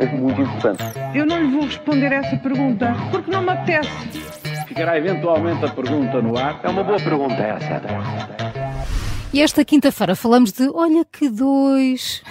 é muito importante. Eu não lhe vou responder essa pergunta porque não me apetece. Ficará eventualmente a pergunta no ar. É uma boa pergunta essa. E esta quinta-feira falamos de olha que dois.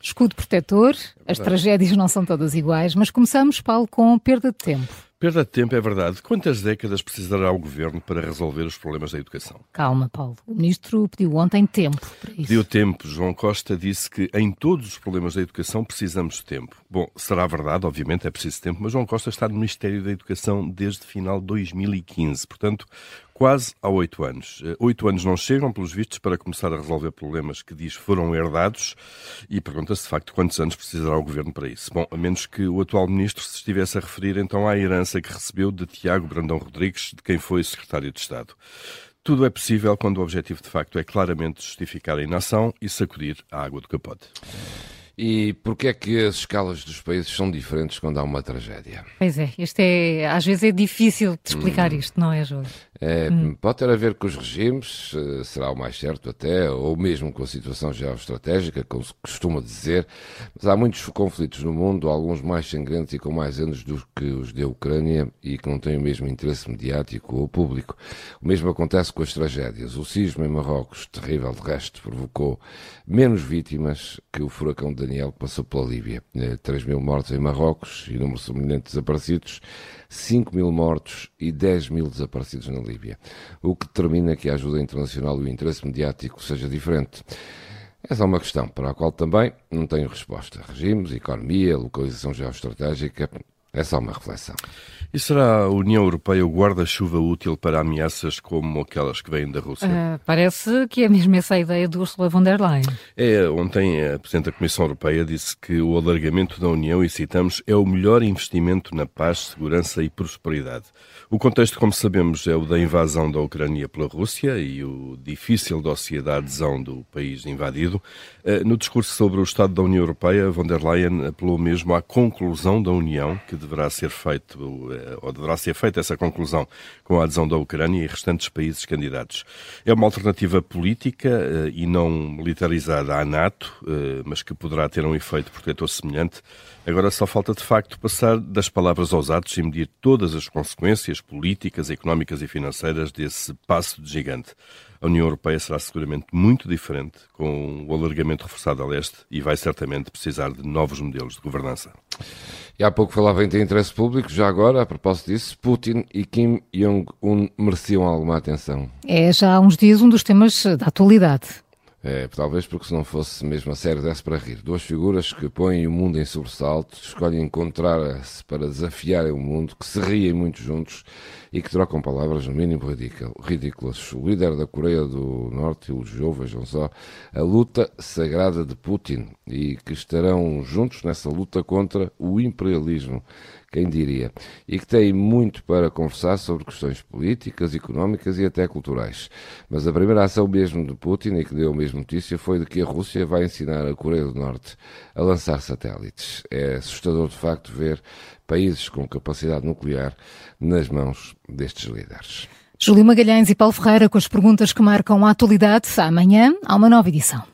Escudo protetor, as tragédias não são todas iguais, mas começamos, Paulo, com perda de tempo. Perda de tempo é verdade. Quantas décadas precisará o governo para resolver os problemas da educação? Calma, Paulo. O ministro pediu ontem tempo para isso. Pediu tempo. João Costa disse que em todos os problemas da educação precisamos de tempo. Bom, será verdade, obviamente é preciso tempo, mas João Costa está no Ministério da Educação desde final de 2015, portanto, quase há oito anos. Eh, oito anos não chegam, pelos vistos, para começar a resolver problemas que diz foram herdados e pergunta-se de facto quantos anos precisará o governo para isso. Bom, a menos que o atual ministro se estivesse a referir então à herança que recebeu de Tiago Brandão Rodrigues, de quem foi secretário de Estado. Tudo é possível quando o objetivo de facto é claramente justificar a inação e sacudir a água do capote. E porquê é que as escalas dos países são diferentes quando há uma tragédia? Pois é, isto é, às vezes é difícil de explicar hum. isto, não é, Júlio? É, hum. Pode ter a ver com os regimes, eh, será o mais certo até, ou mesmo com a situação geoestratégica, como se costuma dizer, mas há muitos conflitos no mundo, alguns mais sangrentos e com mais anos do que os da Ucrânia e que não têm o mesmo interesse mediático ou público. O mesmo acontece com as tragédias. O sismo em Marrocos, terrível de resto, provocou menos vítimas que o furacão Daniel passou pela Líbia. 3 eh, mil mortos em Marrocos e número semelhante de desaparecidos. 5 mil mortos e 10 mil desaparecidos na Líbia, o que determina que a ajuda internacional e o interesse mediático seja diferente. Essa é uma questão para a qual também não tenho resposta. Regimes, economia, localização geoestratégica, é só uma reflexão. E será a União Europeia o guarda-chuva útil para ameaças como aquelas que vêm da Rússia? Uh, parece que é mesmo essa a ideia do Ursula von der Leyen. É, ontem a Presidente da Comissão Europeia disse que o alargamento da União, e citamos, é o melhor investimento na paz, segurança e prosperidade. O contexto, como sabemos, é o da invasão da Ucrânia pela Rússia e o difícil dossiê da adesão do país invadido. Uh, no discurso sobre o Estado da União Europeia, von der Leyen apelou mesmo à conclusão da União, que deverá ser feito uh, ou deverá ser feita essa conclusão com a adesão da Ucrânia e restantes países candidatos. É uma alternativa política eh, e não militarizada à NATO, eh, mas que poderá ter um efeito protetor semelhante. Agora só falta de facto passar das palavras aos atos e medir todas as consequências políticas, económicas e financeiras desse passo de gigante. A União Europeia será seguramente muito diferente com o alargamento reforçado a leste e vai certamente precisar de novos modelos de governança. E há pouco falava em ter interesse público, já agora, a propósito disso, Putin e Kim Jong-un mereciam alguma atenção. É já há uns dias um dos temas da atualidade. É, talvez porque se não fosse mesmo a série desse para rir. Duas figuras que põem o mundo em sobressalto, escolhem encontrar-se para desafiarem o mundo, que se riem muito juntos e que trocam palavras no mínimo ridículas. O líder da Coreia do Norte elogiou, vejam só, a luta sagrada de Putin e que estarão juntos nessa luta contra o imperialismo quem diria, e que tem muito para conversar sobre questões políticas, económicas e até culturais. Mas a primeira ação mesmo de Putin, e que deu a mesma notícia, foi de que a Rússia vai ensinar a Coreia do Norte a lançar satélites. É assustador, de facto, ver países com capacidade nuclear nas mãos destes líderes. Júlio Magalhães e Paulo Ferreira com as perguntas que marcam a atualidade. Amanhã há uma nova edição.